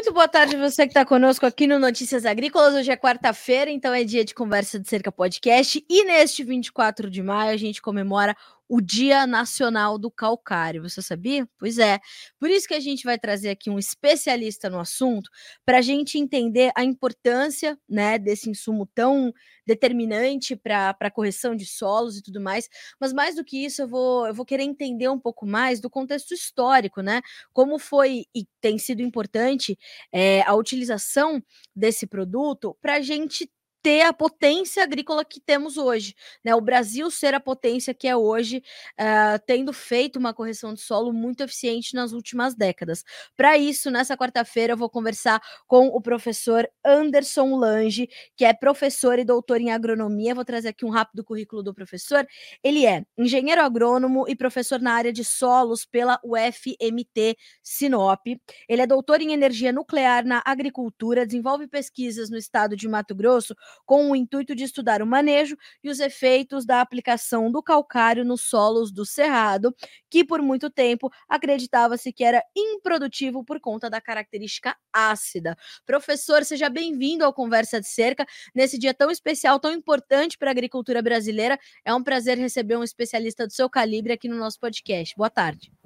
Muito boa tarde você que está conosco aqui no Notícias Agrícolas. Hoje é quarta-feira, então é dia de conversa de cerca podcast. E neste 24 de maio a gente comemora o Dia Nacional do Calcário. Você sabia? Pois é. Por isso que a gente vai trazer aqui um especialista no assunto para a gente entender a importância né, desse insumo tão determinante para a correção de solos e tudo mais. Mas mais do que isso, eu vou, eu vou querer entender um pouco mais do contexto histórico, né? Como foi e tem sido importante é, a utilização desse produto para a gente ter a potência agrícola que temos hoje, né? O Brasil ser a potência que é hoje, uh, tendo feito uma correção de solo muito eficiente nas últimas décadas. Para isso, nessa quarta-feira, eu vou conversar com o professor Anderson Lange, que é professor e doutor em agronomia. Vou trazer aqui um rápido currículo do professor. Ele é engenheiro agrônomo e professor na área de solos pela UFMT Sinop. Ele é doutor em energia nuclear na agricultura, desenvolve pesquisas no estado de Mato Grosso com o intuito de estudar o manejo e os efeitos da aplicação do calcário nos solos do cerrado, que por muito tempo acreditava-se que era improdutivo por conta da característica ácida. Professor, seja bem-vindo ao Conversa de Cerca nesse dia tão especial, tão importante para a agricultura brasileira. É um prazer receber um especialista do seu calibre aqui no nosso podcast. Boa tarde.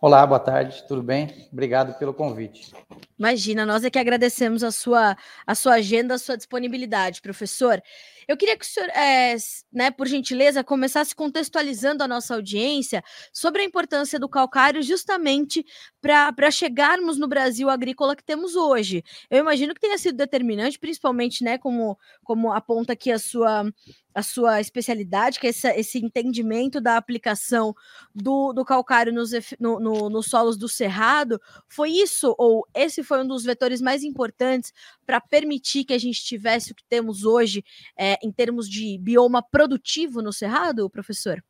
Olá, boa tarde, tudo bem? Obrigado pelo convite. Imagina, nós é que agradecemos a sua, a sua agenda, a sua disponibilidade, professor. Eu queria que o senhor, é, né, por gentileza, começasse contextualizando a nossa audiência sobre a importância do calcário justamente para chegarmos no Brasil agrícola que temos hoje. Eu imagino que tenha sido determinante, principalmente, né, como, como aponta aqui a sua, a sua especialidade, que é esse, esse entendimento da aplicação do, do calcário nos, no, no, nos solos do cerrado, foi isso, ou esse foi um dos vetores mais importantes para permitir que a gente tivesse o que temos hoje é, em termos de bioma produtivo no cerrado, professor?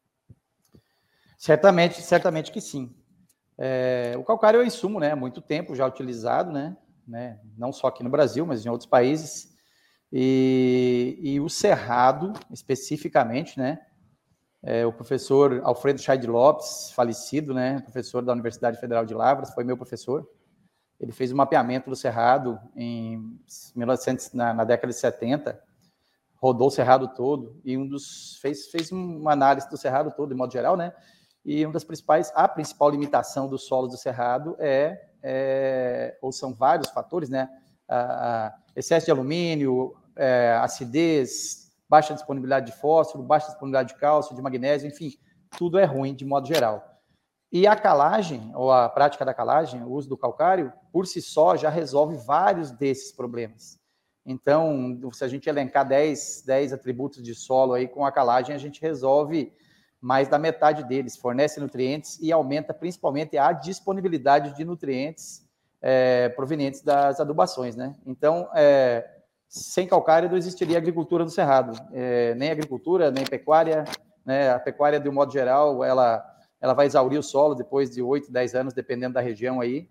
Certamente, certamente que sim. É, o calcário é um insumo, né, há muito tempo já utilizado, né, né, não só aqui no Brasil, mas em outros países. E, e o Cerrado, especificamente, né? É, o professor Alfredo Chay Lopes, falecido, né? Professor da Universidade Federal de Lavras, foi meu professor. Ele fez o um mapeamento do Cerrado em 1900, na, na, década de 70, rodou o Cerrado todo e um dos fez, fez uma análise do Cerrado todo, de modo geral, né? E uma das principais, a principal limitação dos solos do Cerrado é, é ou são vários fatores, né? excesso de alumínio, é, acidez, baixa disponibilidade de fósforo, baixa disponibilidade de cálcio, de magnésio, enfim, tudo é ruim de modo geral. E a calagem, ou a prática da calagem, o uso do calcário, por si só já resolve vários desses problemas. Então, se a gente elencar 10, 10 atributos de solo aí com a calagem, a gente resolve mais da metade deles, fornece nutrientes e aumenta principalmente a disponibilidade de nutrientes é, provenientes das adubações, né? Então, é, sem calcário não existiria agricultura do cerrado, é, nem agricultura, nem pecuária, né? A pecuária, de um modo geral, ela, ela vai exaurir o solo depois de 8, 10 anos, dependendo da região aí,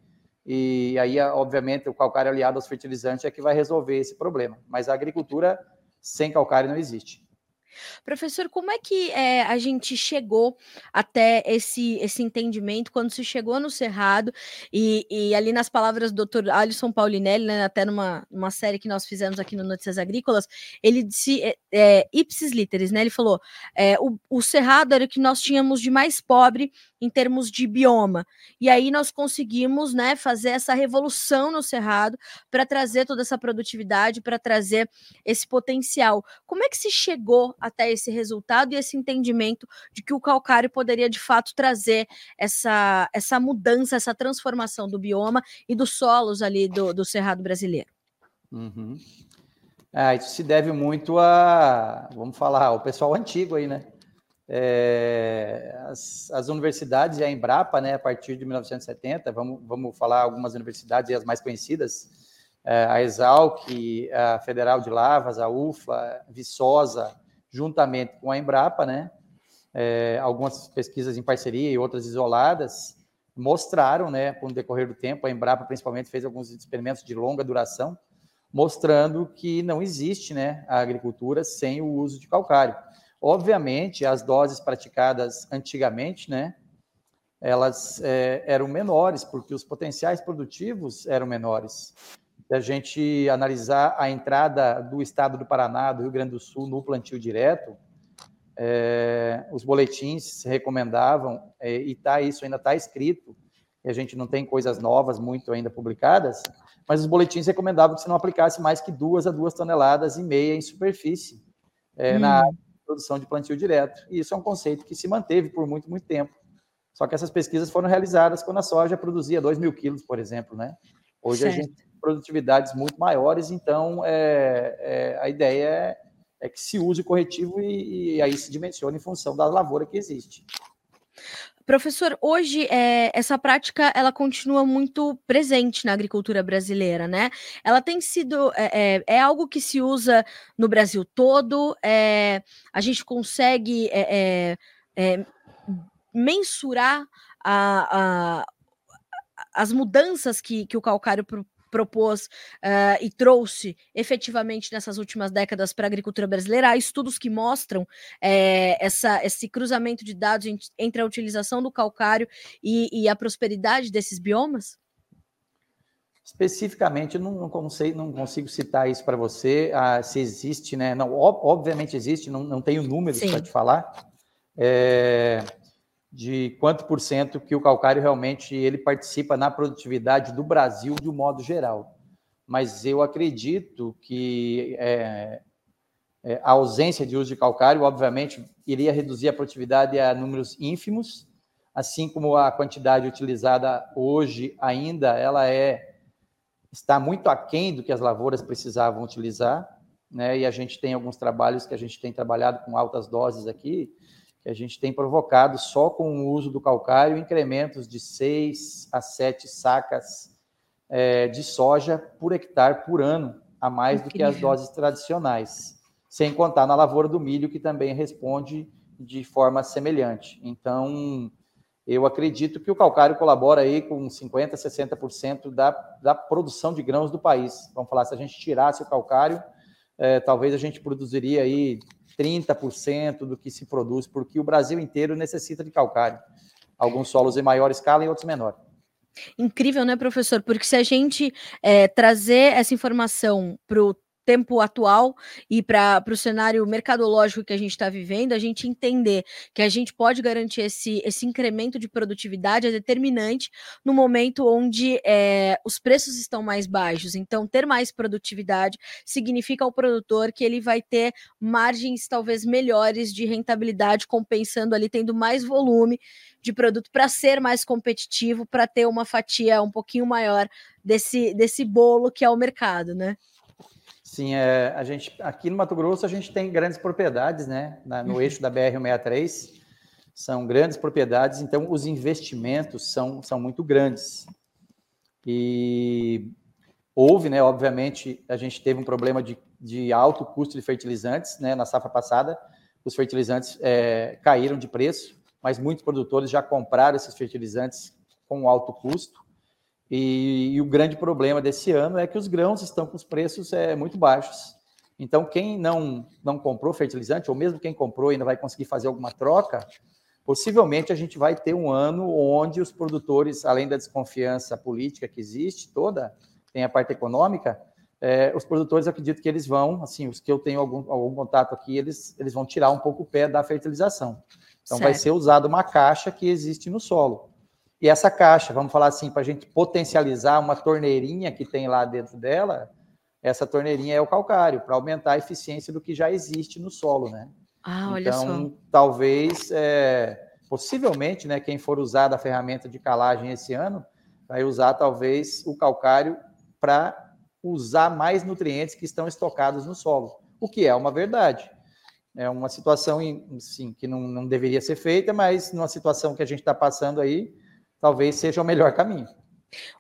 e aí, obviamente, o calcário aliado aos fertilizantes é que vai resolver esse problema, mas a agricultura sem calcário não existe. Professor, como é que é, a gente chegou até esse, esse entendimento quando se chegou no Cerrado e, e ali nas palavras do Dr. Alisson Paulinelli, né, até numa, numa série que nós fizemos aqui no Notícias Agrícolas, ele disse é, é, ipsis literis, né? Ele falou: é, o, o Cerrado era o que nós tínhamos de mais pobre em termos de bioma. E aí nós conseguimos, né, fazer essa revolução no Cerrado para trazer toda essa produtividade, para trazer esse potencial. Como é que se chegou até esse resultado e esse entendimento de que o calcário poderia de fato trazer essa, essa mudança, essa transformação do bioma e dos solos ali do, do Cerrado brasileiro? Uhum. Ah, isso se deve muito a, vamos falar, ao pessoal antigo aí, né? É, as, as, universidades e a Embrapa, né, a partir de 1970, vamos, vamos falar algumas universidades e as mais conhecidas, é, a Exalc, a Federal de Lavras, a UFLA, Viçosa, juntamente com a Embrapa, né, é, algumas pesquisas em parceria e outras isoladas, mostraram, né, com o decorrer do tempo, a Embrapa principalmente fez alguns experimentos de longa duração, mostrando que não existe, né, a agricultura sem o uso de calcário. Obviamente, as doses praticadas antigamente, né, elas é, eram menores, porque os potenciais produtivos eram menores. Se a gente analisar a entrada do estado do Paraná, do Rio Grande do Sul, no plantio direto, é, os boletins recomendavam, é, e tá, isso ainda está escrito, e a gente não tem coisas novas muito ainda publicadas, mas os boletins recomendavam que você não aplicasse mais que duas a duas toneladas e meia em superfície é, hum. na produção de plantio direto. E isso é um conceito que se manteve por muito, muito tempo. Só que essas pesquisas foram realizadas quando a soja produzia 2 mil quilos, por exemplo, né? Hoje certo. a gente tem produtividades muito maiores, então é, é, a ideia é, é, que se use o corretivo e, e aí se dimensione em função da lavoura que existe. Professor, hoje é, essa prática ela continua muito presente na agricultura brasileira, né? Ela tem sido é, é, algo que se usa no Brasil todo. É, a gente consegue mensurar a, a, as mudanças que, que o calcário propôs uh, e trouxe efetivamente nessas últimas décadas para a agricultura brasileira. Há estudos que mostram é, essa, esse cruzamento de dados entre a utilização do calcário e, e a prosperidade desses biomas? Especificamente, não, não, consigo, não consigo citar isso para você, ah, se existe, né? Não, obviamente existe, não, não tenho números para te falar. É, de quanto por cento que o calcário realmente ele participa na produtividade do Brasil de um modo geral. Mas eu acredito que é, é, a ausência de uso de calcário, obviamente, iria reduzir a produtividade a números ínfimos, assim como a quantidade utilizada hoje ainda ela é está muito aquém do que as lavouras precisavam utilizar, né? E a gente tem alguns trabalhos que a gente tem trabalhado com altas doses aqui, a gente tem provocado só com o uso do calcário incrementos de 6 a 7 sacas é, de soja por hectare por ano, a mais Incrível. do que as doses tradicionais, sem contar na lavoura do milho, que também responde de forma semelhante. Então, eu acredito que o calcário colabora aí com 50%, 60% da, da produção de grãos do país. Vamos falar, se a gente tirasse o calcário, é, talvez a gente produziria aí 30% do que se produz, porque o Brasil inteiro necessita de calcário. Alguns solos em maior escala e outros menor. Incrível, né, professor? Porque se a gente é, trazer essa informação para o tempo atual e para o cenário mercadológico que a gente está vivendo, a gente entender que a gente pode garantir esse, esse incremento de produtividade é determinante no momento onde é, os preços estão mais baixos. Então, ter mais produtividade significa ao produtor que ele vai ter margens talvez melhores de rentabilidade, compensando ali, tendo mais volume de produto para ser mais competitivo, para ter uma fatia um pouquinho maior desse, desse bolo que é o mercado, né? Sim, é, a gente aqui no Mato Grosso a gente tem grandes propriedades, né? Na, no uhum. eixo da BR-163 são grandes propriedades, então os investimentos são, são muito grandes. E houve, né? Obviamente, a gente teve um problema de, de alto custo de fertilizantes, né? Na safra passada, os fertilizantes é, caíram de preço, mas muitos produtores já compraram esses fertilizantes com alto custo. E, e, o grande problema desse ano é que os grãos estão com os preços é, muito baixos. Então, quem não, não comprou fertilizante, ou mesmo quem comprou ainda vai conseguir fazer alguma troca, possivelmente a gente vai ter um ano onde os produtores, além da desconfiança política que existe toda, tem a parte econômica, é, os produtores acredito que eles vão, assim, os que eu tenho algum, algum contato aqui, eles, eles vão tirar um pouco o pé da fertilização. Então, certo. vai ser usado uma caixa que existe no solo. E essa caixa, vamos falar assim, para a gente potencializar uma torneirinha que tem lá dentro dela, essa torneirinha é o calcário, para aumentar a eficiência do que já existe no solo, né? Ah, olha então, só. talvez, é, possivelmente, né, quem for usar da ferramenta de calagem esse ano, vai usar talvez o calcário para usar mais nutrientes que estão estocados no solo, o que é uma verdade. É uma situação, sim, que não, não deveria ser feita, mas numa situação que a gente está passando aí, talvez seja o melhor caminho.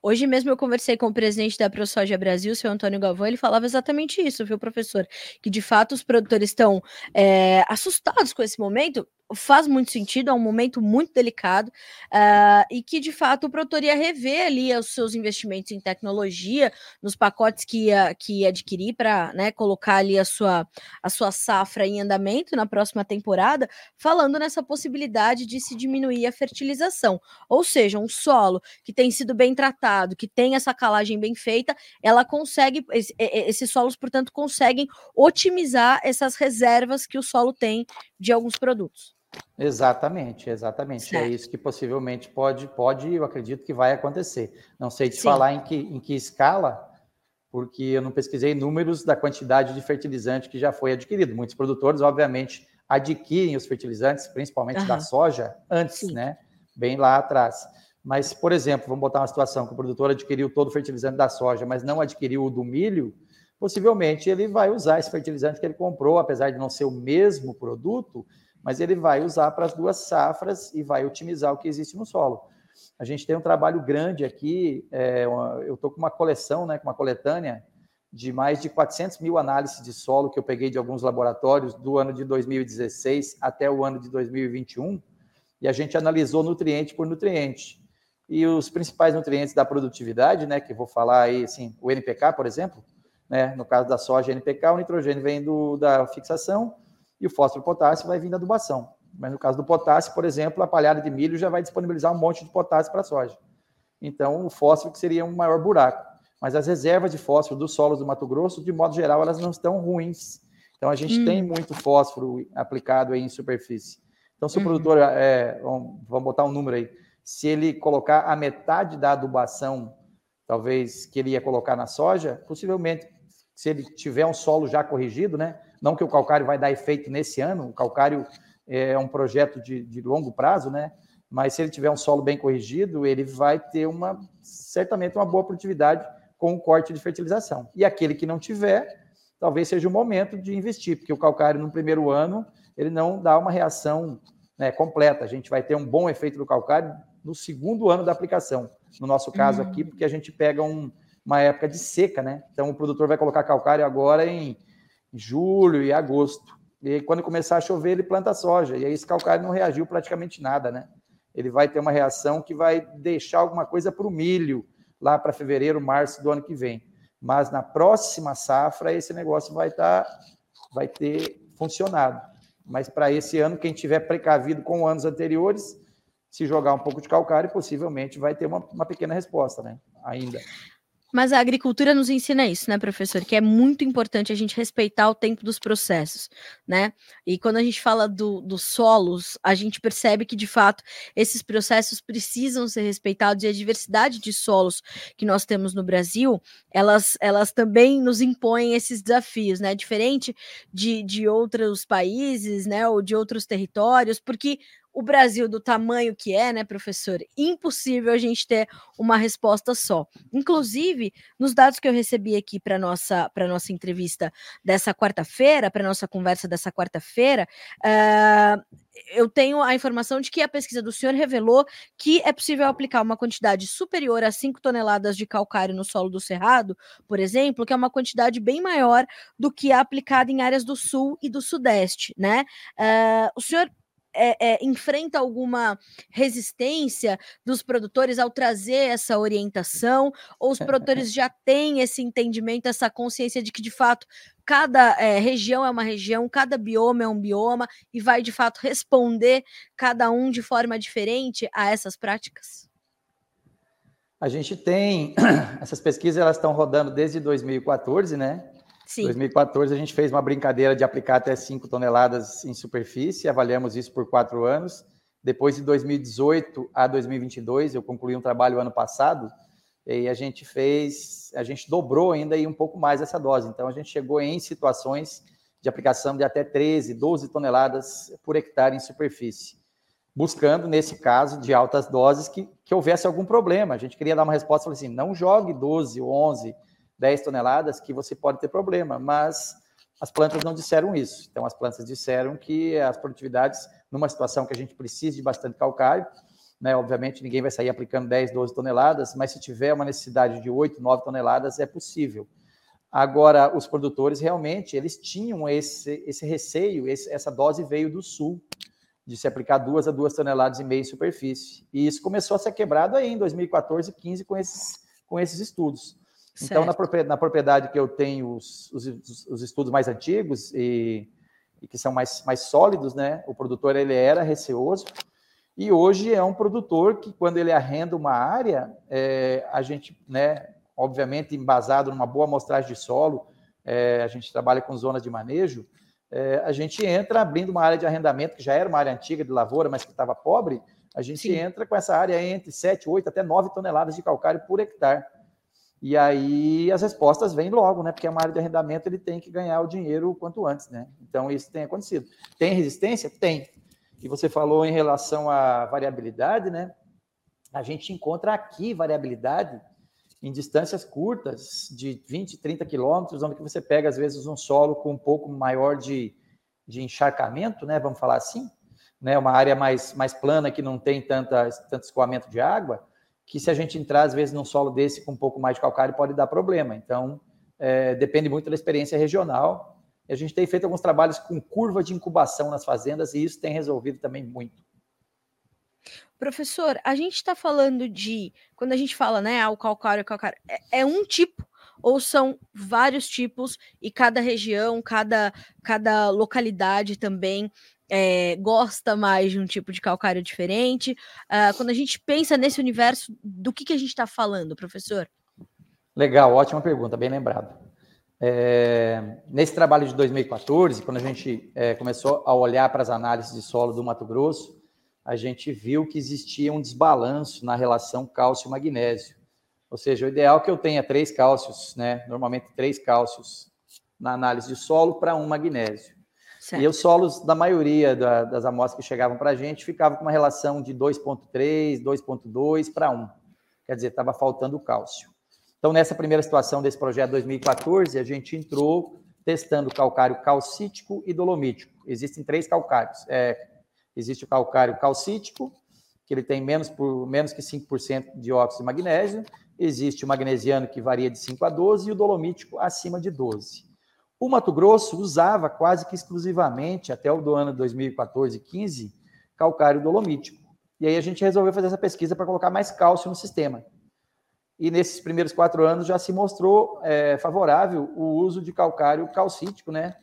Hoje mesmo eu conversei com o presidente da ProSoja Brasil, seu Antônio Galvão, ele falava exatamente isso, viu, professor? Que de fato os produtores estão é, assustados com esse momento, faz muito sentido, é um momento muito delicado uh, e que de fato o produtor ia rever ali os seus investimentos em tecnologia, nos pacotes que ia, que ia adquirir para né, colocar ali a sua, a sua safra em andamento na próxima temporada, falando nessa possibilidade de se diminuir a fertilização. Ou seja, um solo que tem sido bem tratado, que tem essa calagem bem feita, ela consegue, esses solos, portanto, conseguem otimizar essas reservas que o solo tem de alguns produtos. Exatamente, exatamente. É certo. É isso que possivelmente pode, pode, eu acredito que vai acontecer. Não sei te Sim. falar em que, em que escala, porque eu não pesquisei números da quantidade de fertilizante que já foi adquirido. Muitos produtores, obviamente, adquirem os fertilizantes, principalmente uhum. da soja, antes, Sim. né? Bem lá atrás. Mas, por exemplo, vamos botar uma situação que o produtor adquiriu todo o fertilizante da soja, mas não adquiriu o do milho, possivelmente ele vai usar esse fertilizante que ele comprou, apesar de não ser o mesmo produto, mas ele vai usar para as duas safras e vai otimizar o que existe no solo. A gente tem um trabalho grande aqui, é, eu estou com uma coleção, né, com uma coletânea de mais de 400 mil análises de solo que eu peguei de alguns laboratórios do ano de 2016 até o ano de 2021, e a gente analisou nutriente por nutriente. E os principais nutrientes da produtividade, né, que vou falar aí, assim, o NPK, por exemplo, né, no caso da soja NPK, o nitrogênio vem do, da fixação, e o fósforo e potássio vai vir da adubação. Mas no caso do potássio, por exemplo, a palhada de milho já vai disponibilizar um monte de potássio para a soja. Então, o fósforo que seria um maior buraco. Mas as reservas de fósforo dos solos do Mato Grosso, de modo geral, elas não estão ruins. Então, a gente hum. tem muito fósforo aplicado em superfície. Então, se o uhum. produtor, é, vamos botar um número aí, se ele colocar a metade da adubação, talvez, que ele ia colocar na soja, possivelmente, se ele tiver um solo já corrigido, né? Não que o calcário vai dar efeito nesse ano, o calcário é um projeto de, de longo prazo, né? Mas se ele tiver um solo bem corrigido, ele vai ter uma certamente uma boa produtividade com o corte de fertilização. E aquele que não tiver, talvez seja o momento de investir, porque o calcário no primeiro ano ele não dá uma reação né, completa. A gente vai ter um bom efeito do calcário no segundo ano da aplicação. No nosso caso aqui, porque a gente pega um, uma época de seca, né? Então o produtor vai colocar calcário agora em julho e agosto. E quando começar a chover, ele planta soja. E aí esse calcário não reagiu praticamente nada, né? Ele vai ter uma reação que vai deixar alguma coisa para o milho lá para fevereiro, março do ano que vem. Mas na próxima safra esse negócio vai estar, tá, vai ter funcionado. Mas para esse ano, quem tiver precavido com anos anteriores, se jogar um pouco de calcário, possivelmente vai ter uma, uma pequena resposta, né? Ainda. Mas a agricultura nos ensina isso, né, professor? Que é muito importante a gente respeitar o tempo dos processos, né? E quando a gente fala do, dos solos, a gente percebe que, de fato, esses processos precisam ser respeitados e a diversidade de solos que nós temos no Brasil, elas, elas também nos impõem esses desafios, né? Diferente de, de outros países, né, ou de outros territórios, porque o Brasil do tamanho que é, né, professor? Impossível a gente ter uma resposta só. Inclusive, nos dados que eu recebi aqui para nossa para nossa entrevista dessa quarta-feira, para nossa conversa dessa quarta-feira, uh, eu tenho a informação de que a pesquisa do senhor revelou que é possível aplicar uma quantidade superior a 5 toneladas de calcário no solo do Cerrado, por exemplo, que é uma quantidade bem maior do que a aplicada em áreas do Sul e do Sudeste, né? Uh, o senhor é, é, enfrenta alguma resistência dos produtores ao trazer essa orientação? Ou os produtores já têm esse entendimento, essa consciência de que, de fato, cada é, região é uma região, cada bioma é um bioma e vai, de fato, responder cada um de forma diferente a essas práticas? A gente tem essas pesquisas, elas estão rodando desde 2014, né? Em 2014, a gente fez uma brincadeira de aplicar até 5 toneladas em superfície, avaliamos isso por quatro anos. Depois de 2018 a 2022, eu concluí um trabalho ano passado, e a gente fez, a gente dobrou ainda e um pouco mais essa dose. Então, a gente chegou em situações de aplicação de até 13, 12 toneladas por hectare em superfície, buscando, nesse caso, de altas doses, que, que houvesse algum problema. A gente queria dar uma resposta, assim, não jogue 12 ou 11 10 toneladas, que você pode ter problema, mas as plantas não disseram isso. Então, as plantas disseram que as produtividades, numa situação que a gente precisa de bastante calcário, né, obviamente ninguém vai sair aplicando 10, 12 toneladas, mas se tiver uma necessidade de 8, 9 toneladas, é possível. Agora, os produtores realmente, eles tinham esse, esse receio, esse, essa dose veio do sul, de se aplicar duas a duas toneladas e meia em superfície. E isso começou a ser quebrado aí em 2014 e 15 com esses, com esses estudos. Certo. Então, na propriedade, na propriedade, que eu tenho os, os, os estudos mais antigos e, e, que são mais, mais sólidos, né? O produtor ele era receoso e hoje é um produtor que, quando ele arrenda uma área, é, a gente, né? Obviamente, embasado numa boa amostragem de solo, é, a gente trabalha com zonas de manejo, é, a gente entra abrindo uma área de arrendamento, que já era uma área antiga de lavoura, mas que estava pobre, a gente Sim. entra com essa área entre 7, 8 até 9 toneladas de calcário por hectare. E aí as respostas vêm logo, né? Porque é uma área de arrendamento ele tem que ganhar o dinheiro o quanto antes, né? Então isso tem acontecido. Tem resistência? Tem. E você falou em relação à variabilidade, né? A gente encontra aqui variabilidade em distâncias curtas, de 20, 30 quilômetros, onde você pega, às vezes, um solo com um pouco maior de, de encharcamento, né, vamos falar assim, né, uma área mais, mais plana que não tem tanta, tanto escoamento de água, que se a gente entrar, às vezes, num solo desse com um pouco mais de calcário, pode dar problema. Então, é, depende muito da experiência regional. A gente tem feito alguns trabalhos com curva de incubação nas fazendas e isso tem resolvido também muito. Professor, a gente está falando de. Quando a gente fala, né, ah, o calcário, o calcário, é, é, um tipo ou são vários tipos e cada região, cada, cada localidade também é, gosta mais de um tipo de calcário diferente? Uh, quando a gente pensa nesse universo, do que, que a gente está falando, professor? Legal, ótima pergunta, bem lembrado. É, nesse trabalho de 2014, quando a gente é, começou a olhar para as análises de solo do Mato Grosso, a gente viu que existia um desbalanço na relação cálcio-magnésio. Ou seja, o ideal é que eu tenha três cálcios, né? Normalmente três cálcios na análise de solo para um magnésio. Certo. E os solos da maioria da, das amostras que chegavam para a gente ficavam com uma relação de 2,3, 2,2 para 1. Quer dizer, estava faltando cálcio. Então, nessa primeira situação desse projeto 2014, a gente entrou testando calcário calcítico e dolomítico. Existem três calcários. É, Existe o calcário calcítico, que ele tem menos, por, menos que 5% de óxido de magnésio. Existe o magnesiano, que varia de 5 a 12, e o dolomítico acima de 12. O Mato Grosso usava quase que exclusivamente, até o do ano 2014 e 15, calcário dolomítico. E aí a gente resolveu fazer essa pesquisa para colocar mais cálcio no sistema. E nesses primeiros quatro anos já se mostrou é, favorável o uso de calcário calcítico, né?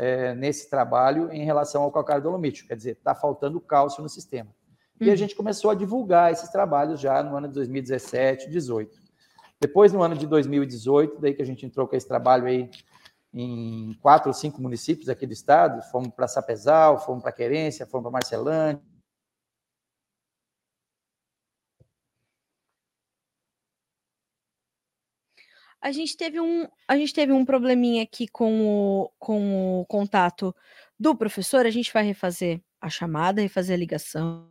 é, nesse trabalho em relação ao calcário dolomítico, quer dizer, está faltando cálcio no sistema. E a uhum. gente começou a divulgar esses trabalhos já no ano de 2017, 2018. Depois, no ano de 2018, daí que a gente entrou com esse trabalho aí em quatro ou cinco municípios aqui do estado, fomos para Sapezal, fomos para Querência, fomos para Marcelândia, A gente teve um, a gente teve um probleminha aqui com o, com o contato do professor. A gente vai refazer a chamada, refazer a ligação.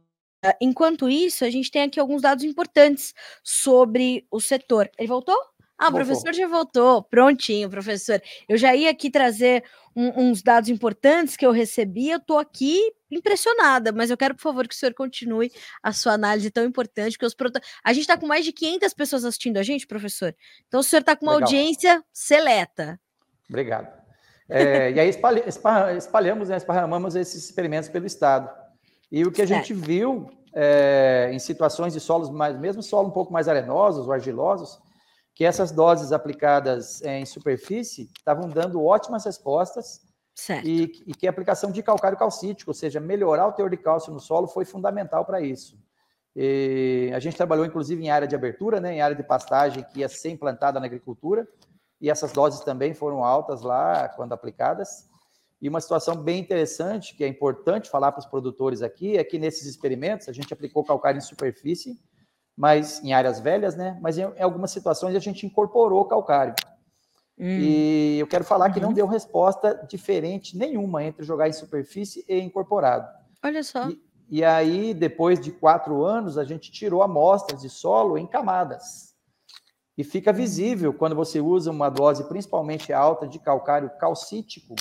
Enquanto isso, a gente tem aqui alguns dados importantes sobre o setor. Ele voltou? Ah, o professor já voltou. Prontinho, professor. Eu já ia aqui trazer um, uns dados importantes que eu recebi. Eu estou aqui impressionada, mas eu quero, por favor, que o senhor continue a sua análise tão importante, porque os prota... a gente está com mais de 500 pessoas assistindo a gente, professor. Então, o senhor está com uma Legal. audiência seleta. Obrigado. É, e aí espalha, espalhamos, né, esparramamos esses experimentos pelo Estado. E o que a gente viu é, em situações de solos mais, mesmo solo um pouco mais arenosos ou argilosos, que essas doses aplicadas em superfície estavam dando ótimas respostas e, e, que a aplicação de calcário calcítico, ou seja, melhorar o teor de cálcio no solo, foi fundamental para isso. E a gente trabalhou, inclusive, em área de abertura, né, em área de pastagem que ia ser implantada na agricultura, e essas doses também foram altas lá quando aplicadas. E uma situação bem interessante, que é importante falar para os produtores aqui, é que nesses experimentos a gente aplicou calcário em superfície mas em áreas velhas, né? Mas em, em algumas situações a gente incorporou calcário. Hum. E eu quero falar uhum. que não uhum. deu resposta diferente nenhuma entre jogar em superfície e incorporado. Olha só. E, e aí, depois de quatro anos, a gente tirou amostras de solo em camadas. E fica visível quando você usa uma dose principalmente alta de calcário calcítico,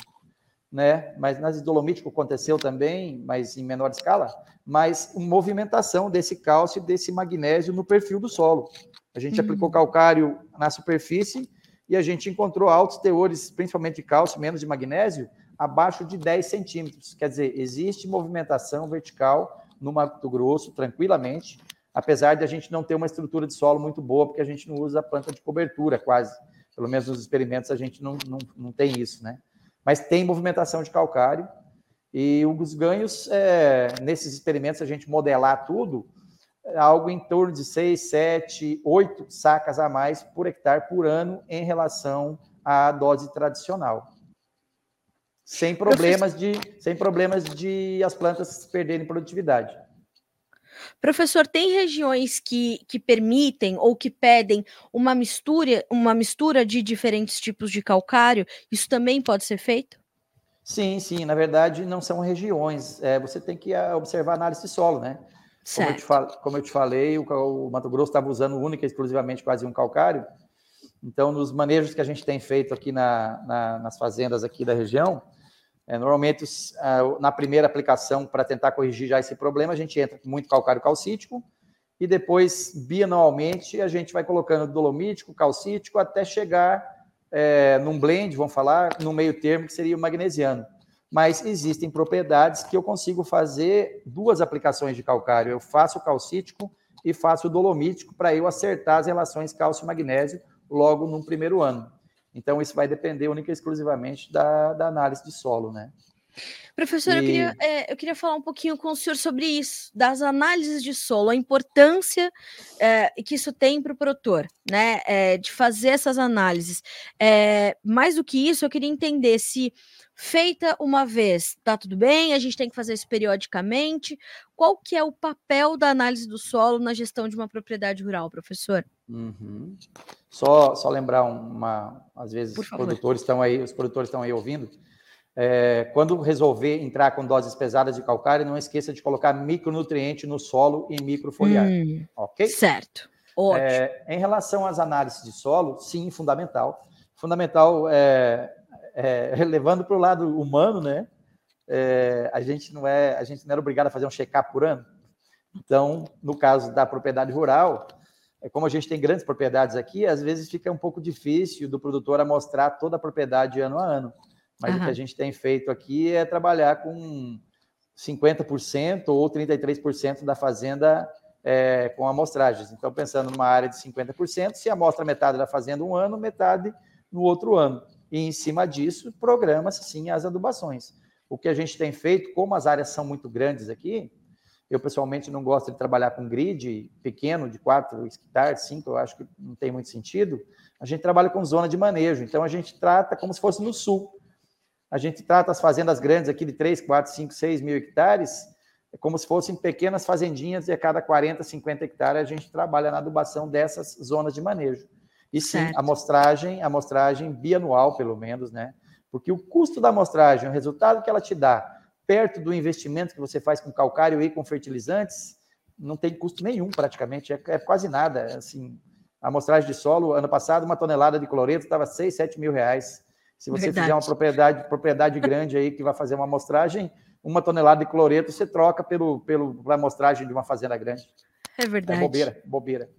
né? Mas nas dolomítico aconteceu também, mas em menor escala, mas movimentação desse cálcio e desse magnésio no perfil do solo. A gente uhum. aplicou calcário na superfície e a gente encontrou altos teores, principalmente de cálcio, menos de magnésio, abaixo de 10 centímetros. Quer dizer, existe movimentação vertical no Mato Grosso tranquilamente, apesar de a gente não ter uma estrutura de solo muito boa, porque a gente não usa planta de cobertura quase. Pelo menos nos experimentos a gente não, não, não tem isso, né? Mas tem movimentação de calcário e os ganhos, é, nesses experimentos, a gente modelar tudo, é algo em torno de 6, 7, 8 sacas a mais por hectare por ano em relação à dose tradicional. Sem problemas de, sem problemas de as plantas perderem produtividade. Professor, tem regiões que, que permitem ou que pedem uma mistura, uma mistura de diferentes tipos de calcário? Isso também pode ser feito? Sim, sim. Na verdade, não são regiões. É, você tem que ah, observar a análise de solo, né? Como eu, te, como eu te falei, o, o Mato Grosso estava usando única e exclusivamente quase um calcário. Então, nos manejos que a gente tem feito aqui na, na, nas fazendas aqui da região, é, normalmente, na primeira aplicação, para tentar corrigir já esse problema, a gente entra com muito calcário calcítico e depois, bianualmente, a gente vai colocando dolomítico, calcítico, até chegar é, num blend, vamos falar, no meio termo, que seria o magnesiano. Mas existem propriedades que eu consigo fazer duas aplicações de calcário. Eu faço o calcítico e faço o dolomítico para eu acertar as relações cálcio-magnésio logo no primeiro ano. Então, isso vai depender única e exclusivamente da, da análise de solo, né? Professor, e... eu, queria, é, eu queria falar um pouquinho com o senhor sobre isso, das análises de solo, a importância é, que isso tem para o produtor, né? É, de fazer essas análises. É, mais do que isso, eu queria entender se feita uma vez, tá tudo bem, a gente tem que fazer isso periodicamente. Qual que é o papel da análise do solo na gestão de uma propriedade rural, professor? Uhum. Só, só lembrar uma, às vezes os produtores estão aí, os produtores estão aí ouvindo. É, quando resolver entrar com doses pesadas de calcário, não esqueça de colocar micronutriente no solo e microfoliagem, hum, ok? Certo. É, em relação às análises de solo, sim, fundamental. Fundamental, é, é levando para o lado humano, né? É, a gente não é, a gente não era obrigado a fazer um check-up por ano. Então, no caso da propriedade rural, é como a gente tem grandes propriedades aqui, às vezes fica um pouco difícil do produtor mostrar toda a propriedade ano a ano. Mas uhum. o que a gente tem feito aqui é trabalhar com 50% ou 33% da fazenda é, com amostragens. Então, pensando numa área de 50%, se amostra metade da fazenda um ano, metade no outro ano. E em cima disso, programa-se sim as adubações. O que a gente tem feito, como as áreas são muito grandes aqui, eu, pessoalmente, não gosto de trabalhar com grid pequeno, de 4 hectares, 5, eu acho que não tem muito sentido. A gente trabalha com zona de manejo, então a gente trata como se fosse no sul. A gente trata as fazendas grandes aqui de 3, 4, 5, 6 mil hectares como se fossem pequenas fazendinhas e a cada 40, 50 hectares a gente trabalha na adubação dessas zonas de manejo. E sim, certo. a amostragem, a amostragem bianual, pelo menos, né? Porque o custo da amostragem, o resultado que ela te dá perto do investimento que você faz com calcário e com fertilizantes, não tem custo nenhum praticamente, é, é quase nada. Assim, a amostragem de solo, ano passado, uma tonelada de cloreto estava 6, 7 mil reais. Se você Verdade. fizer uma propriedade, propriedade grande aí que vai fazer uma amostragem, uma tonelada de cloreto você troca pelo, pelo, pela amostragem de uma fazenda grande. É verdade. É bobeira, bobeira.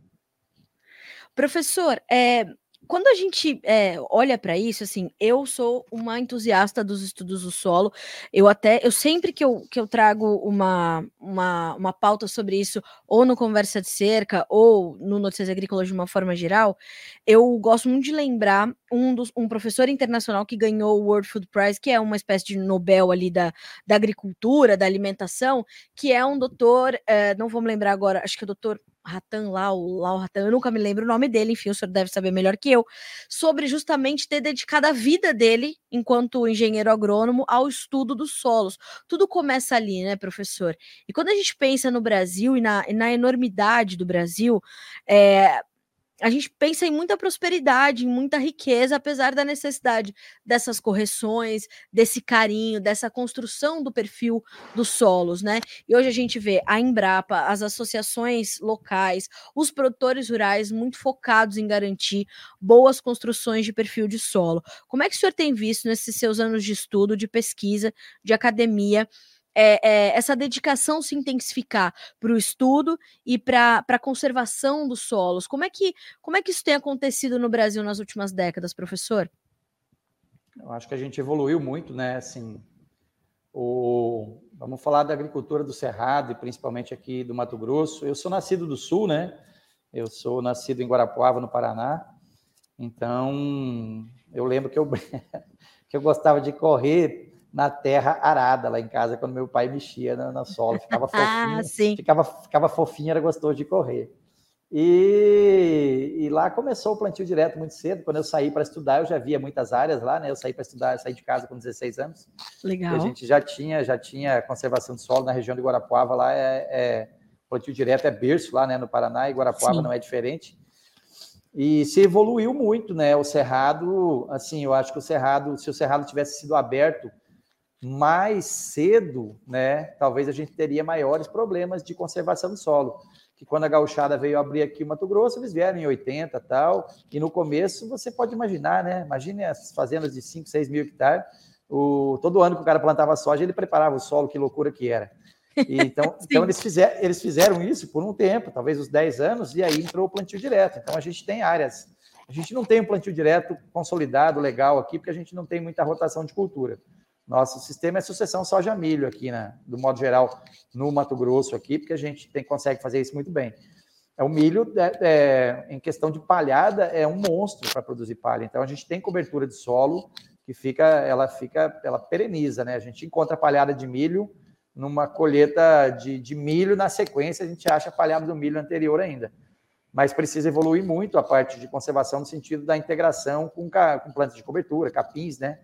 Professor, é, quando a gente é, olha para isso, assim, eu sou uma entusiasta dos estudos do solo. Eu até, eu sempre que eu, que eu trago uma, uma, uma pauta sobre isso, ou no Conversa de Cerca, ou no Notícias Agrícolas de uma forma geral, eu gosto muito de lembrar um, dos, um professor internacional que ganhou o World Food Prize, que é uma espécie de Nobel ali da, da agricultura, da alimentação, que é um doutor, é, não vou me lembrar agora, acho que é o doutor Ratan lá, o Lau Ratan, eu nunca me lembro o nome dele, enfim, o senhor deve saber melhor que eu, sobre justamente ter dedicado a vida dele, enquanto engenheiro agrônomo, ao estudo dos solos. Tudo começa ali, né, professor? E quando a gente pensa no Brasil e na, e na enormidade do Brasil, é, a gente pensa em muita prosperidade, em muita riqueza, apesar da necessidade dessas correções, desse carinho, dessa construção do perfil dos solos, né? E hoje a gente vê a Embrapa, as associações locais, os produtores rurais muito focados em garantir boas construções de perfil de solo. Como é que o senhor tem visto nesses seus anos de estudo, de pesquisa, de academia? É, é, essa dedicação se intensificar para o estudo e para a conservação dos solos. Como é, que, como é que isso tem acontecido no Brasil nas últimas décadas, professor? Eu acho que a gente evoluiu muito, né? Assim, o, vamos falar da agricultura do Cerrado, e principalmente aqui do Mato Grosso. Eu sou nascido do Sul, né? Eu sou nascido em Guarapuava, no Paraná. Então, eu lembro que eu, que eu gostava de correr na terra arada lá em casa, quando meu pai mexia na, na sola. Ficava fofinho, ah, ficava, ficava fofinho, era gostoso de correr. E, e, lá começou o plantio direto muito cedo. Quando eu saí para estudar, eu já via muitas áreas lá, né? Eu saí para estudar, saí de casa com 16 anos. Legal. a gente já tinha, já tinha conservação de solo na região de Guarapuava. Lá é, é plantio direto é berço lá, né? No Paraná e Guarapuava Sim. não é diferente. E se evoluiu muito, né? O cerrado, assim, eu acho que o cerrado, se o cerrado tivesse sido aberto mais cedo, né? Talvez a gente teria maiores problemas de conservação do solo que quando a gauchada veio abrir aqui o Mato Grosso, eles vieram em 80 e tal, e no começo você pode imaginar, né? Imagine as fazendas de 5, 6 mil hectares, o, todo ano que o cara plantava soja, ele preparava o solo, que loucura que era. E, então, então eles, fizer, eles fizeram isso por um tempo, talvez uns 10 anos, e aí entrou o plantio direto. Então a gente tem áreas, a gente não tem um plantio direto consolidado, legal aqui, porque a gente não tem muita rotação de cultura. Nosso sistema é sucessão soja-milho aqui, né? do modo geral, no Mato Grosso aqui, porque a gente tem, consegue fazer isso muito bem. É, o milho, é, é, em questão de palhada, é um monstro para produzir palha. Então, a gente tem cobertura de solo que fica, ela fica, ela pereniza, né? A gente encontra palhada de milho numa colheita de, de milho, na sequência a gente acha palhada do milho anterior ainda. Mas precisa evoluir muito a parte de conservação no sentido da integração com, com plantas de cobertura, capins, né?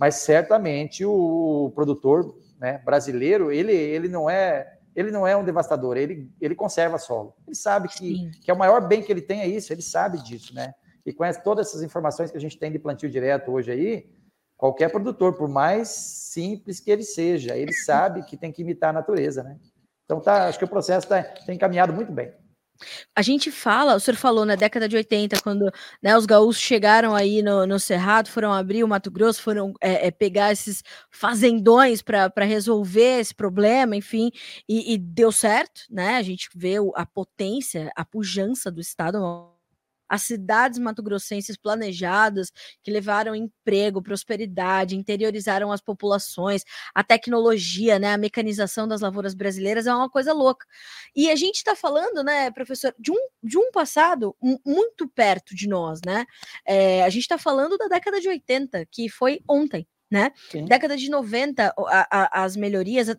Mas certamente o produtor né, brasileiro ele, ele não é ele não é um devastador, ele, ele conserva solo. Ele sabe que, que é o maior bem que ele tem é isso, ele sabe disso, né? E com todas essas informações que a gente tem de plantio direto hoje aí, qualquer produtor, por mais simples que ele seja, ele sabe que tem que imitar a natureza, né? Então tá, acho que o processo tá, tem encaminhado muito bem. A gente fala, o senhor falou na década de 80, quando né, os gaúchos chegaram aí no, no Cerrado, foram abrir o Mato Grosso, foram é, é, pegar esses fazendões para resolver esse problema, enfim, e, e, deu certo, né? A gente vê a potência, a pujança do Estado as cidades matogrossenses planejadas que levaram emprego, prosperidade, interiorizaram as populações, a tecnologia, né, a mecanização das lavouras brasileiras é uma coisa louca. E a gente está falando, né, professor, de um, de um passado muito perto de nós, né? É, a gente está falando da década de 80, que foi ontem né? Sim. Década de 90, a, a, as melhorias, a,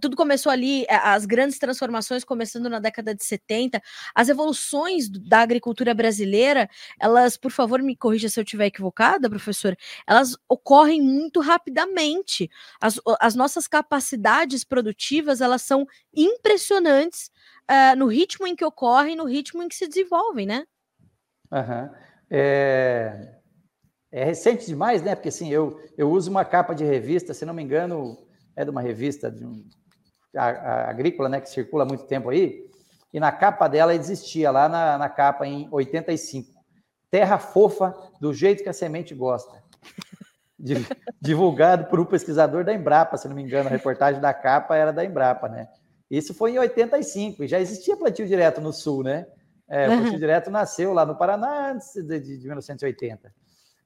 tudo começou ali, as grandes transformações começando na década de 70, as evoluções da agricultura brasileira, elas, por favor, me corrija se eu estiver equivocada, professor, elas ocorrem muito rapidamente. As, as nossas capacidades produtivas, elas são impressionantes uh, no ritmo em que ocorrem, no ritmo em que se desenvolvem, né? Uhum. É é recente demais, né? Porque assim, eu, eu uso uma capa de revista, se não me engano, é de uma revista de um, a, a, agrícola, né? Que circula há muito tempo aí. E na capa dela existia lá na, na capa em 85. Terra fofa do jeito que a semente gosta. Divulgado por um pesquisador da Embrapa, se não me engano, a reportagem da capa era da Embrapa, né? Isso foi em 85, e já existia plantio direto no sul, né? É, o plantio direto nasceu lá no Paraná antes de, de 1980.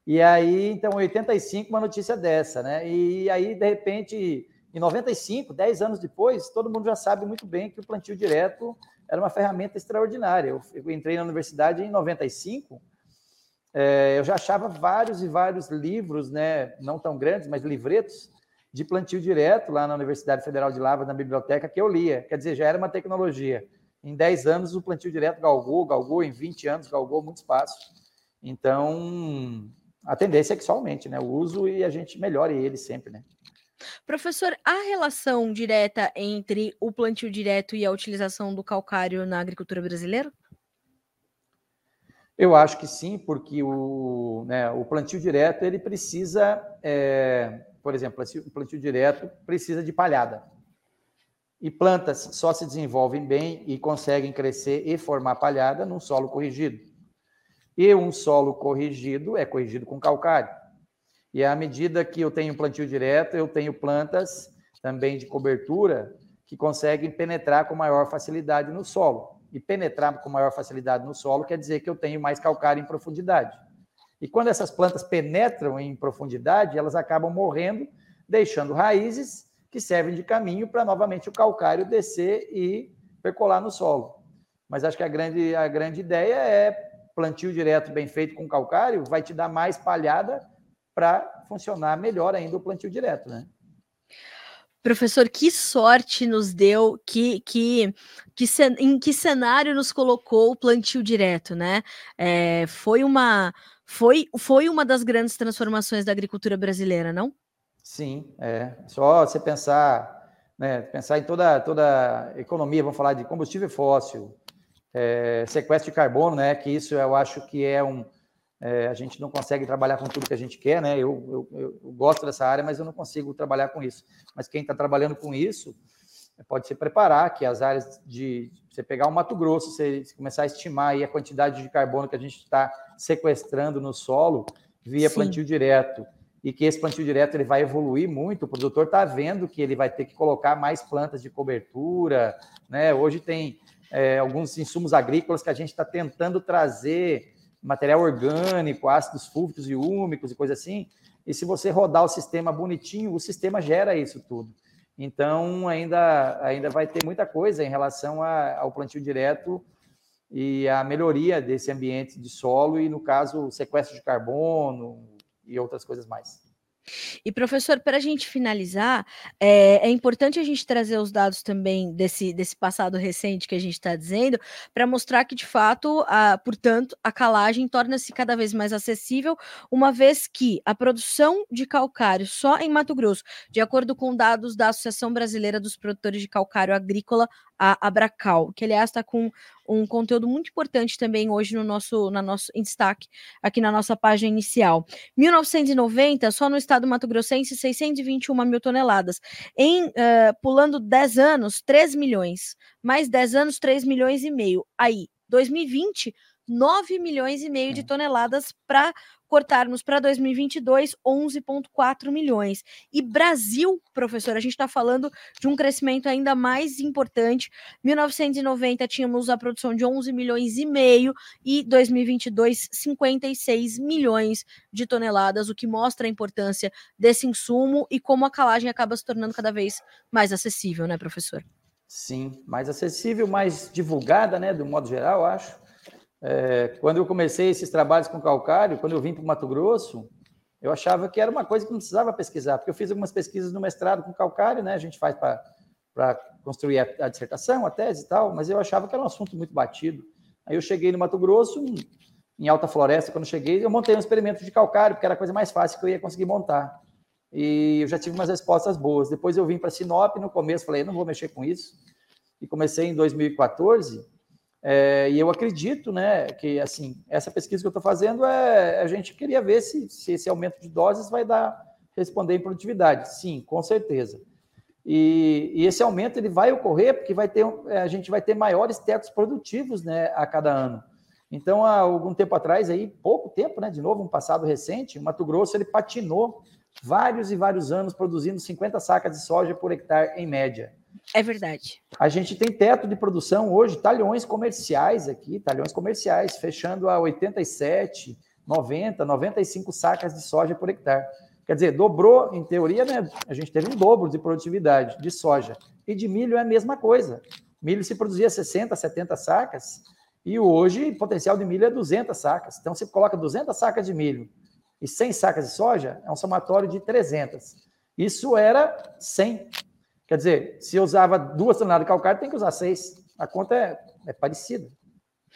E aí, então, em 85, uma notícia dessa, né? E aí, de repente, em 95, 10 anos depois, todo mundo já sabe muito bem que o plantio direto era uma ferramenta extraordinária. Eu, eu entrei na universidade em 95, é, eu já achava vários e vários livros, né? Não tão grandes, mas livretos de plantio direto lá na Universidade Federal de Lavras, na biblioteca, que eu lia. Quer dizer, já era uma tecnologia. Em 10 anos, o plantio direto galgou, galgou, em 20 anos, galgou muito espaço. Então, a tendência é que só aumente, né? O uso e a gente melhore ele sempre, né? Professor, há relação direta entre o plantio direto e a utilização do calcário na agricultura brasileira? Eu acho que sim, porque o, né, o plantio direto ele precisa, é, por exemplo, o plantio direto precisa de palhada. E plantas só se desenvolvem bem e conseguem crescer e formar palhada num solo corrigido. E um solo corrigido é corrigido com calcário. E à medida que eu tenho plantio direto, eu tenho plantas também de cobertura que conseguem penetrar com maior facilidade no solo. E penetrar com maior facilidade no solo quer dizer que eu tenho mais calcário em profundidade. E quando essas plantas penetram em profundidade, elas acabam morrendo, deixando raízes que servem de caminho para novamente o calcário descer e percolar no solo. Mas acho que a grande, a grande ideia é plantio direto bem feito com calcário, vai te dar mais palhada para funcionar melhor ainda o plantio direto, né? Professor, que sorte nos deu, que, que, que em que cenário nos colocou o plantio direto, né? É, foi, uma, foi, foi uma das grandes transformações da agricultura brasileira, não? Sim, é. Só você pensar, né, pensar em toda, toda a economia, vamos falar de combustível fóssil, é, sequestro de carbono, né? Que isso eu acho que é um, é, a gente não consegue trabalhar com tudo que a gente quer, né? Eu, eu, eu gosto dessa área, mas eu não consigo trabalhar com isso. Mas quem está trabalhando com isso pode se preparar que as áreas de você pegar o Mato Grosso, você começar a estimar aí a quantidade de carbono que a gente está sequestrando no solo via Sim. plantio direto e que esse plantio direto ele vai evoluir muito. O produtor está vendo que ele vai ter que colocar mais plantas de cobertura, né? Hoje tem é, alguns insumos agrícolas que a gente está tentando trazer material orgânico, ácidos fúlvicos e úmicos e coisa assim. E se você rodar o sistema bonitinho, o sistema gera isso tudo. Então, ainda, ainda vai ter muita coisa em relação a, ao plantio direto e a melhoria desse ambiente de solo e, no caso, sequestro de carbono e outras coisas mais. E, professor, para a gente finalizar, é, é, importante a gente trazer os dados também desse, desse passado recente que a gente está dizendo, para mostrar que, de fato, a, portanto, a calagem torna-se cada vez mais acessível, uma vez que a produção de calcário só em Mato Grosso, de acordo com dados da Associação Brasileira dos Produtores de Calcário Agrícola, a Abracal, que aliás está com um conteúdo muito importante também hoje no nosso, na nosso, em destaque aqui na nossa página inicial. 1990, só no estado Mato Grossense, 621 mil toneladas. Em uh, pulando 10 anos, 3 milhões. Mais 10 anos, 3 milhões e meio. Aí, 2020, 9 milhões e meio de é. toneladas para cortarmos para 2022 11,4 milhões. E Brasil, professor, a gente está falando de um crescimento ainda mais importante. 1990 tínhamos a produção de 11 milhões e meio e 2022 56 milhões de toneladas, o que mostra a importância desse insumo e como a calagem acaba se tornando cada vez mais acessível, né, professor? Sim, mais acessível, mais divulgada, né, do modo geral, acho. É, quando eu comecei esses trabalhos com calcário, quando eu vim para o Mato Grosso, eu achava que era uma coisa que não precisava pesquisar, porque eu fiz algumas pesquisas no mestrado com calcário, né? A gente faz para construir a, a, dissertação, a tese e tal, mas eu achava que era um assunto muito batido. Aí eu cheguei no Mato Grosso, em, em Alta Floresta, quando cheguei, eu montei um experimento de calcário, porque era a coisa mais fácil que eu ia conseguir montar. E eu já tive umas respostas boas. Depois eu vim para Sinop, no começo falei, não vou mexer com isso. E comecei em 2014 é, e eu acredito, né, que assim essa pesquisa que eu estou fazendo é a gente queria ver se, se esse aumento de doses vai dar responder em produtividade. Sim, com certeza. E, e, esse aumento ele vai ocorrer porque vai ter é, a gente vai ter maiores tetos produtivos, né, a cada ano. Então, há algum tempo atrás aí, pouco tempo, né, de novo, um passado recente, o Mato Grosso ele patinou vários e vários anos produzindo 50 sacas de soja por hectare em média. É verdade. A gente tem teto de produção hoje, talhões comerciais aqui, talhões comerciais, fechando a 87, 90, 95 sacas de soja por hectare. Quer dizer, dobrou, em teoria, né? A gente teve um dobro de produtividade de soja. E de milho é a mesma coisa. Milho se produzia 60, 70 sacas, e hoje o potencial de milho é 200 sacas. Então, você coloca 200 sacas de milho e 100 sacas de soja, é um somatório de 300. Isso era 100. Quer dizer, se eu usava duas toneladas de calcário, tem que usar seis. A conta é, é parecida.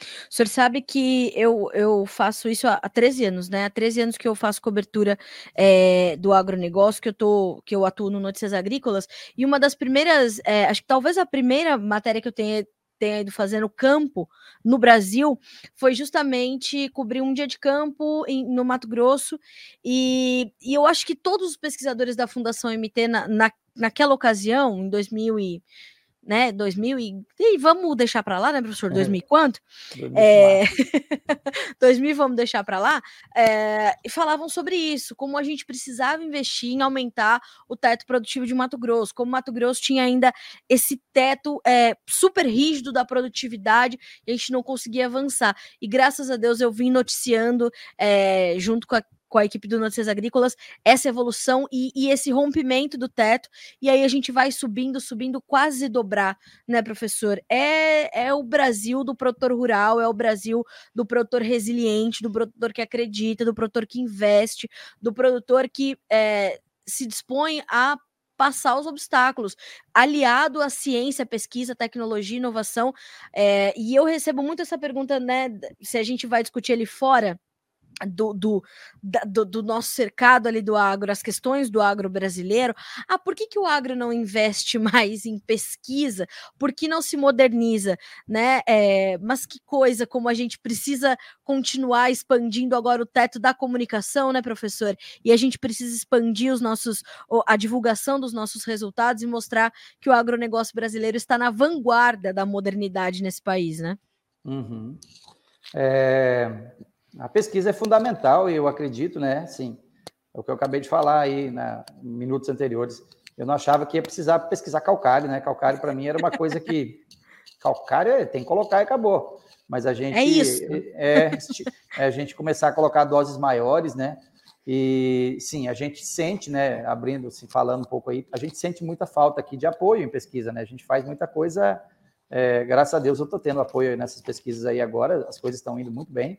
O senhor sabe que eu, eu faço isso há, há 13 anos, né? Há 13 anos que eu faço cobertura é, do agronegócio, que eu, tô, que eu atuo no Notícias Agrícolas, e uma das primeiras, é, acho que talvez a primeira matéria que eu tenha tenha ido fazer no campo no Brasil foi justamente cobrir um dia de campo em, no Mato Grosso e, e, eu acho que todos os pesquisadores da Fundação MT na, na, naquela ocasião, em 2000 e né? 2000 e, e vamos deixar para lá, né, professor? 2000 e quanto? 2000, é... 2000 vamos deixar para lá. É... E falavam sobre isso, como a gente precisava investir em aumentar o teto produtivo de Mato Grosso, como Mato Grosso tinha ainda esse teto é, super rígido da produtividade e a gente não conseguia avançar. E graças a Deus eu vim noticiando é, junto com a com a equipe do Notícias Agrícolas, essa evolução e, e, esse rompimento do teto, e aí a gente vai subindo, subindo, quase dobrar, né, professor? É, é o Brasil do produtor rural, é o Brasil do produtor resiliente, do produtor que acredita, do produtor que investe, do produtor que é, se dispõe a passar os obstáculos, aliado à ciência, pesquisa, tecnologia, inovação. É, e eu recebo muito essa pergunta, né? Se a gente vai discutir ele fora do, do, do, do, nosso cercado ali do agro, as questões do agro brasileiro. Ah, por que, que o agro não investe mais em pesquisa? Por que não se moderniza? Né? É, mas que coisa, como a gente precisa continuar expandindo agora o teto da comunicação, né, professor? E a gente precisa expandir os nossos, a divulgação dos nossos resultados e mostrar que o agronegócio brasileiro está na vanguarda da modernidade nesse país, né? Uhum. É, a pesquisa é fundamental e eu acredito, né? Sim, é o que eu acabei de falar aí na minutos anteriores. Eu não achava que ia precisar pesquisar calcário, né? Calcário para mim era uma coisa que calcário é, tem que colocar e acabou. Mas a gente é isso. É, é a gente começar a colocar doses maiores, né? E sim, a gente sente, né? Abrindo, assim, falando um pouco aí, a gente sente muita falta aqui de apoio em pesquisa, né? A gente faz muita coisa. É, graças a Deus eu estou tendo apoio nessas pesquisas aí agora, as coisas estão indo muito bem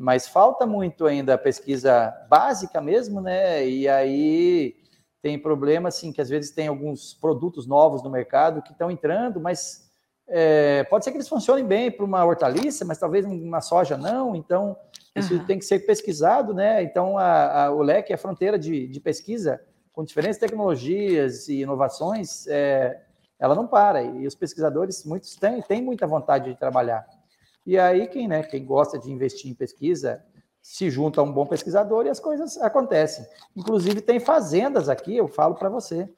mas falta muito ainda a pesquisa básica mesmo, né? E aí tem problema, assim, que às vezes tem alguns produtos novos no mercado que estão entrando, mas é, pode ser que eles funcionem bem para uma hortaliça, mas talvez uma soja não, então isso uhum. tem que ser pesquisado, né? Então a, a, o leque, a fronteira de, de, pesquisa com diferentes tecnologias e inovações, é, ela não para, e os pesquisadores, muitos têm, têm muita vontade de trabalhar. E aí, quem, né, quem gosta de investir em pesquisa se junta a um bom pesquisador e as coisas acontecem. Inclusive, tem fazendas aqui, eu falo para você,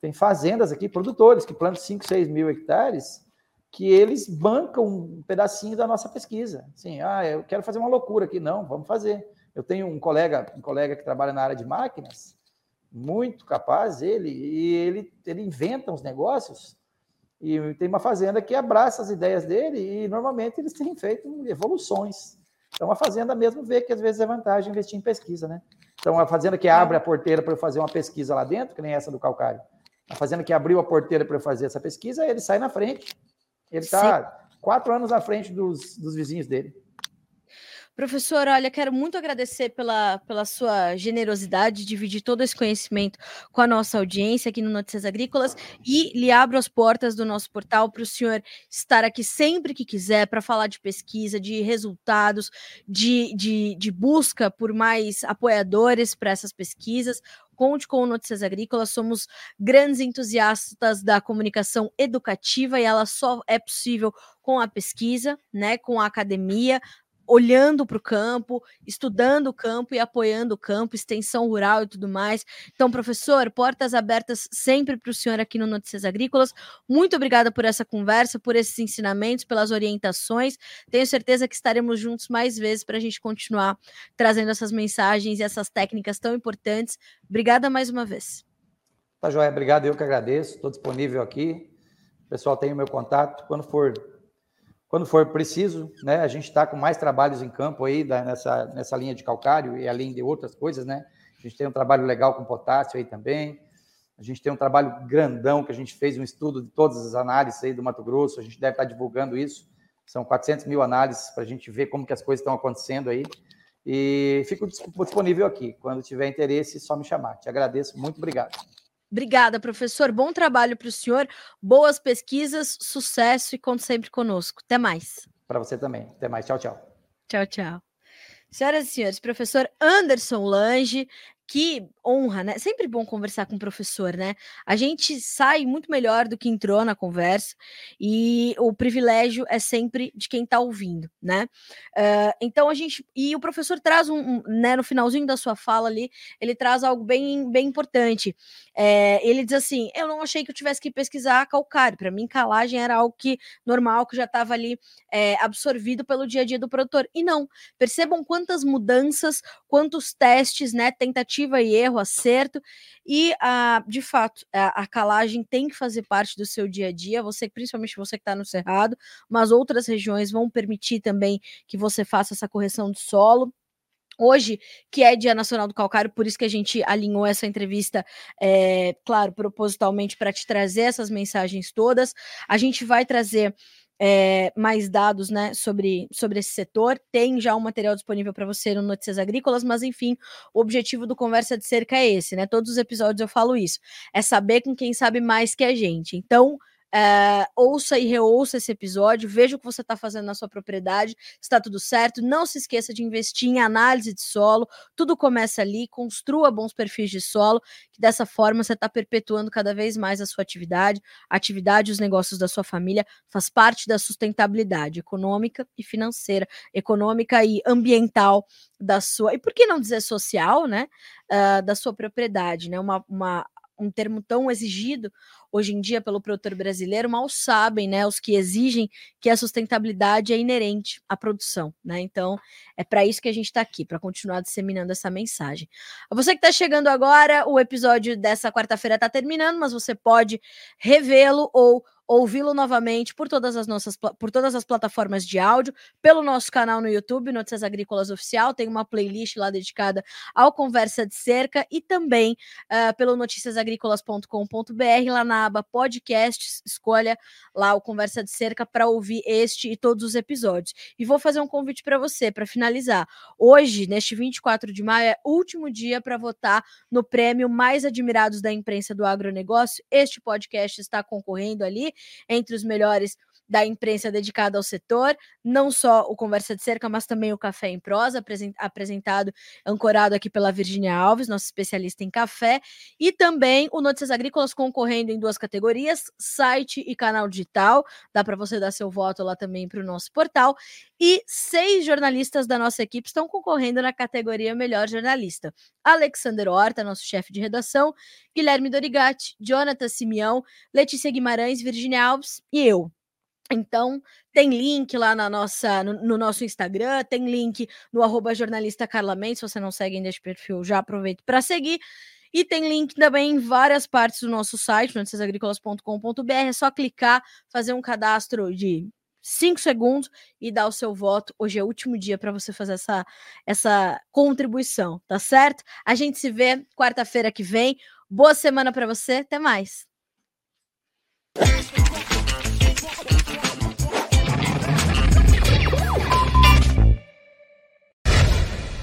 tem fazendas aqui, produtores que plantam 5, 6 mil hectares, que eles bancam um pedacinho da nossa pesquisa. Assim, ah, eu quero fazer uma loucura aqui. Não, vamos fazer. Eu tenho um colega, um colega que trabalha na área de máquinas, muito capaz, ele, e ele, ele inventa uns negócios e tem uma fazenda que abraça as ideias dele e normalmente eles têm feito evoluções. Então a fazenda mesmo vê que às vezes é vantagem investir em pesquisa, né? Então a fazenda que abre a porteira para eu fazer uma pesquisa lá dentro, que nem essa do calcário, a fazenda que abriu a porteira para eu fazer essa pesquisa, ele sai na frente. Ele está quatro anos à frente dos, dos vizinhos dele. Professor, olha, quero muito agradecer pela, pela sua generosidade de dividir todo esse conhecimento com a nossa audiência aqui no Notícias Agrícolas e lhe abro as portas do nosso portal para o senhor estar aqui sempre que quiser para falar de pesquisa, de resultados, de, de, de busca por mais apoiadores para essas pesquisas. Conte com o Notícias Agrícolas, somos grandes entusiastas da comunicação educativa e ela só é possível com a pesquisa, né, com a academia, olhando para o campo, estudando o campo e apoiando o campo, extensão rural e tudo mais. Então, professor, portas abertas sempre para o senhor aqui no Notícias Agrícolas. Muito obrigada por essa conversa, por esses ensinamentos, pelas orientações. Tenho certeza que estaremos juntos mais vezes para a gente continuar trazendo essas mensagens e essas técnicas tão importantes. Obrigada mais uma vez. Tá, Joia. Obrigado, eu que agradeço. Estou disponível aqui. O pessoal tem o meu contato. Quando for quando for preciso, né? A gente está com mais trabalhos em campo aí da, nessa, nessa linha de calcário e além de outras coisas, né? A gente tem um trabalho legal com potássio aí também. A gente tem um trabalho grandão que a gente fez um estudo de todas as análises aí do Mato Grosso. A gente deve estar divulgando isso. São 400 mil análises para a gente ver como que as coisas estão acontecendo aí. E fico disponível aqui. Quando tiver interesse, só me chamar. Te agradeço. Muito obrigado. Obrigada, professor. Bom trabalho para o senhor. Boas pesquisas, sucesso e conte sempre conosco. Até mais. Para você também. Até mais. Tchau, tchau. Tchau, tchau. Senhoras e senhores, professor Anderson Lange, que honra, né? Sempre bom conversar com o professor, né? A gente sai muito melhor do que entrou na conversa e o privilégio é sempre de quem está ouvindo, né? Uh, então a gente e o professor traz um, um, né? No finalzinho da sua fala ali, ele traz algo bem, bem importante. É, ele diz assim: eu não achei que eu tivesse que pesquisar calcário. Para mim, calagem era algo que normal, que já estava ali é, absorvido pelo dia a dia do produtor. E não. Percebam quantas mudanças, quantos testes, né? Tentativa tentativa e erro, acerto. E, ah, de fato, a, a, calagem tem que fazer parte do seu dia a dia, você, principalmente você que está no Cerrado, mas outras regiões vão permitir também que você faça essa correção de solo. Hoje, que é Dia Nacional do Calcário, por isso que a gente alinhou essa entrevista, é, claro, propositalmente para te trazer essas mensagens todas. A gente vai trazer é, mais dados né, sobre, sobre esse setor. Tem já um material disponível para você no Notícias Agrícolas, mas enfim, o objetivo do Conversa de Cerca é esse, né? Todos os episódios eu falo isso. É saber com quem sabe mais que a gente. Então, é, ouça e reouça esse episódio, veja o que você está fazendo na sua propriedade, está tudo certo. Não se esqueça de investir em análise de solo, tudo começa ali, construa bons perfis de solo, que dessa forma você está perpetuando cada vez mais a sua atividade, a atividade e os negócios da sua família faz parte da sustentabilidade econômica e financeira, econômica e ambiental da sua, e por que não dizer social, né, uh, da sua propriedade, né, uma, uma um termo tão exigido hoje em dia pelo produtor brasileiro, mal sabem, né, os que exigem que a sustentabilidade é inerente à produção, né? Então, é para isso que a gente está aqui, para continuar disseminando essa mensagem. A você que está chegando agora, o episódio dessa quarta-feira está terminando, mas você pode revê-lo ou ouvi-lo novamente por todas as nossas por todas as plataformas de áudio, pelo nosso canal no YouTube, Notícias Agrícolas Oficial, tem uma playlist lá dedicada ao Conversa de Cerca e também uh, pelo noticiasagricolas.com.br, lá na aba podcasts, escolha lá o Conversa de Cerca para ouvir este e todos os episódios. E vou fazer um convite para você, para finalizar. Hoje, neste 24 de maio, é último dia para votar no prêmio Mais Admirados da Imprensa do Agronegócio. Este podcast está concorrendo ali entre os melhores da imprensa dedicada ao setor, não só o Conversa de Cerca, mas também o Café em Prosa, apresentado, ancorado aqui pela Virginia Alves, nossa especialista em café, e também o Notícias Agrícolas concorrendo em duas categorias, site e canal digital, dá para você dar seu voto lá também para o nosso portal, e seis jornalistas da nossa equipe estão concorrendo na categoria Melhor Jornalista. Alexander Horta, nosso chefe de redação, Guilherme Dorigatti, Jonathan Simeão, Letícia Guimarães, Virginia Alves e eu, então, tem link lá na nossa, no, no, nosso Instagram, tem link no arroba jornalista Carla Mendes, se você não segue ainda esse perfil, já aproveite para seguir. E tem link também em várias partes do nosso site, noticiasagricolas.com.br. É só clicar, fazer um cadastro de cinco segundos e dar o seu voto. Hoje é o último dia para você fazer essa, essa contribuição, tá certo? A gente se vê quarta-feira que vem. Boa semana para você. Até mais.